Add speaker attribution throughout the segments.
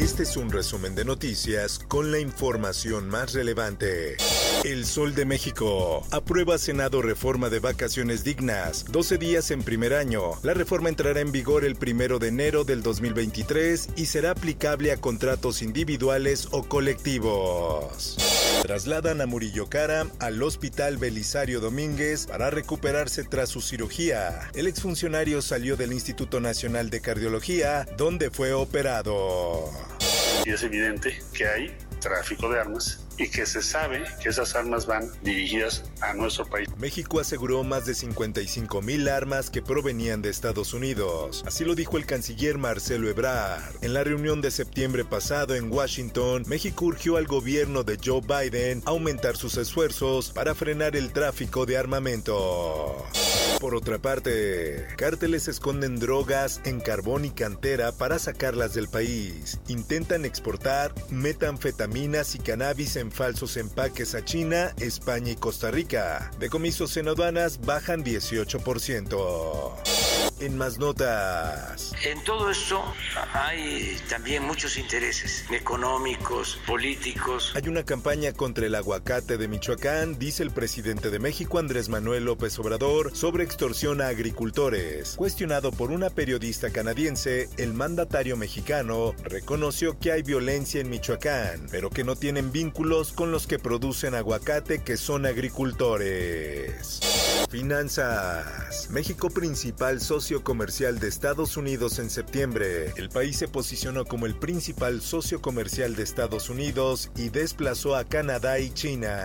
Speaker 1: Este es un resumen de noticias con la información más relevante. El Sol de México. Aprueba Senado reforma de vacaciones dignas. 12 días en primer año. La reforma entrará en vigor el primero de enero del 2023 y será aplicable a contratos individuales o colectivos. Trasladan a Murillo Cara al Hospital Belisario Domínguez para recuperarse tras su cirugía. El exfuncionario salió del Instituto Nacional de Cardiología, donde fue operado.
Speaker 2: Y es evidente que hay tráfico de armas y que se sabe que esas armas van dirigidas a nuestro país.
Speaker 1: México aseguró más de 55 mil armas que provenían de Estados Unidos. Así lo dijo el canciller Marcelo Ebrard. En la reunión de septiembre pasado en Washington, México urgió al gobierno de Joe Biden a aumentar sus esfuerzos para frenar el tráfico de armamento. Por otra parte, cárteles esconden drogas en carbón y cantera para sacarlas del país. Intentan exportar metanfetaminas y cannabis en falsos empaques a China, España y Costa Rica. Decomisos en aduanas bajan 18%. En más notas.
Speaker 3: En todo esto hay también muchos intereses económicos, políticos.
Speaker 1: Hay una campaña contra el aguacate de Michoacán, dice el presidente de México Andrés Manuel López Obrador, sobre extorsión a agricultores. Cuestionado por una periodista canadiense, el mandatario mexicano reconoció que hay violencia en Michoacán, pero que no tienen vínculos con los que producen aguacate que son agricultores. Finanzas. México principal socio comercial de Estados Unidos en septiembre. El país se posicionó como el principal socio comercial de Estados Unidos y desplazó a Canadá y China.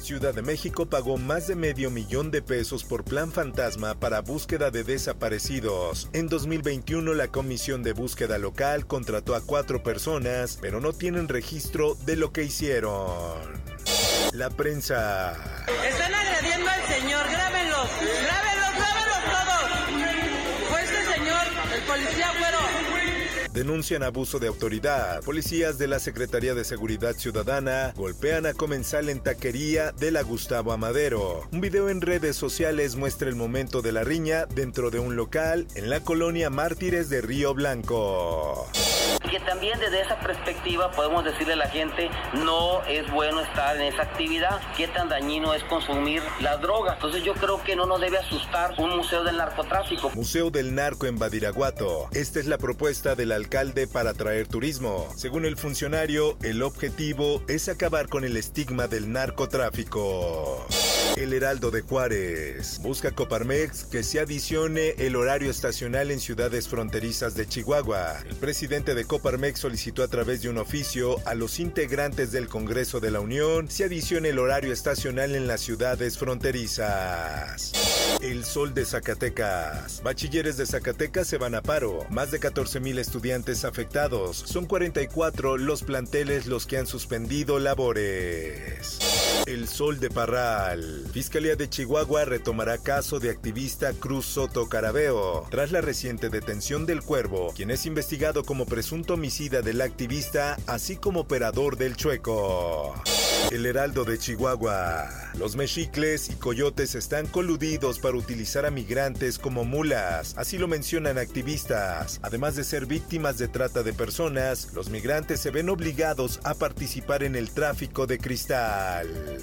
Speaker 1: Ciudad de México pagó más de medio millón de pesos por plan fantasma para búsqueda de desaparecidos. En 2021 la Comisión de Búsqueda Local contrató a cuatro personas, pero no tienen registro de lo que hicieron. La prensa.
Speaker 4: Están agrediendo al señor, grábenlos, grábenlos, policía.
Speaker 1: Denuncian abuso de autoridad. Policías de la Secretaría de Seguridad Ciudadana golpean a comensal en taquería de la Gustavo Amadero. Un video en redes sociales muestra el momento de la riña dentro de un local en la colonia Mártires de Río Blanco.
Speaker 5: Que también desde esa perspectiva podemos decirle a la gente no es bueno estar en esa actividad, qué tan dañino es consumir la droga. Entonces yo creo que no nos debe asustar un museo del narcotráfico.
Speaker 1: Museo del Narco en Badiraguato. Esta es la propuesta del alcalde para atraer turismo. Según el funcionario, el objetivo es acabar con el estigma del narcotráfico. El Heraldo de Juárez busca Coparmex que se adicione el horario estacional en ciudades fronterizas de Chihuahua. El presidente de Coparmex solicitó a través de un oficio a los integrantes del Congreso de la Unión se adicione el horario estacional en las ciudades fronterizas. El Sol de Zacatecas. Bachilleres de Zacatecas se van a paro. Más de 14 mil estudiantes afectados. Son 44 los planteles los que han suspendido labores. El Sol de Parral. Fiscalía de Chihuahua retomará caso de activista Cruz Soto Carabeo tras la reciente detención del Cuervo, quien es investigado como presunto homicida del activista, así como operador del Chueco. El Heraldo de Chihuahua. Los mexicles y coyotes están coludidos para utilizar a migrantes como mulas, así lo mencionan activistas. Además de ser víctimas de trata de personas, los migrantes se ven obligados a participar en el tráfico de cristal.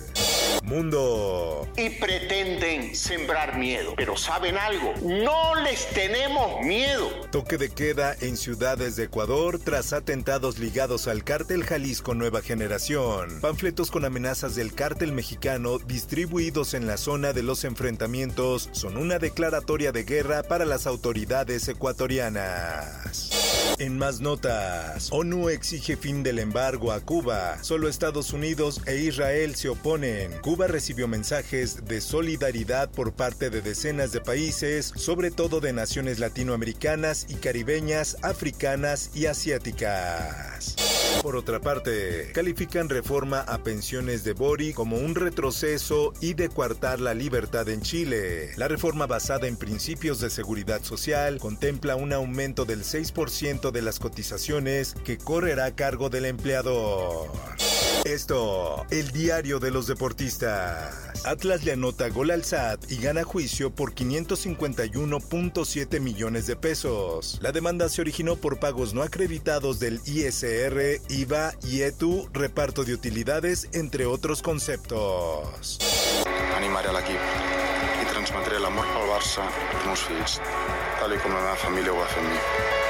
Speaker 1: Mundo.
Speaker 6: y pretenden sembrar miedo. Pero ¿saben algo? No les tenemos miedo.
Speaker 1: Toque de queda en ciudades de Ecuador tras atentados ligados al cártel Jalisco Nueva Generación. Panfletos con amenazas del cártel mexicano distribuidos en la zona de los enfrentamientos son una declaratoria de guerra para las autoridades ecuatorianas. En más notas, ONU exige fin del embargo a Cuba. Solo Estados Unidos e Israel se oponen. Cuba recibió mensajes de solidaridad por parte de decenas de países, sobre todo de naciones latinoamericanas y caribeñas, africanas y asiáticas. Por otra parte, califican reforma a pensiones de Bori como un retroceso y de coartar la libertad en Chile. La reforma basada en principios de seguridad social contempla un aumento del 6% de las cotizaciones que correrá a cargo del empleador. Esto, el diario de los deportistas. Atlas le anota gol al SAT y gana juicio por 551.7 millones de pesos. La demanda se originó por pagos no acreditados del ISR, IVA y ETU, reparto de utilidades, entre otros conceptos.
Speaker 7: Animaré al equip i transmetré l'amor pel Barça als meus fills, tal i com la meva família ho.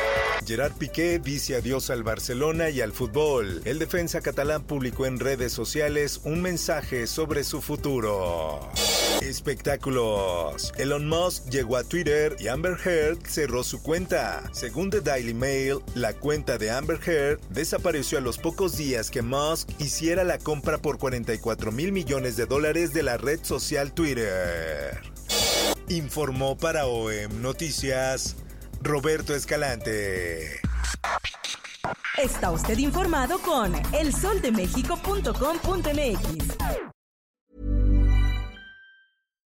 Speaker 1: Gerard Piqué dice adiós al Barcelona y al fútbol. El defensa catalán publicó en redes sociales un mensaje sobre su futuro. Espectáculos. Elon Musk llegó a Twitter y Amber Heard cerró su cuenta. Según The Daily Mail, la cuenta de Amber Heard desapareció a los pocos días que Musk hiciera la compra por 44 mil millones de dólares de la red social Twitter. Informó para OEM Noticias Roberto Escalante.
Speaker 8: Está usted informado con elsoldemexico.com.mx.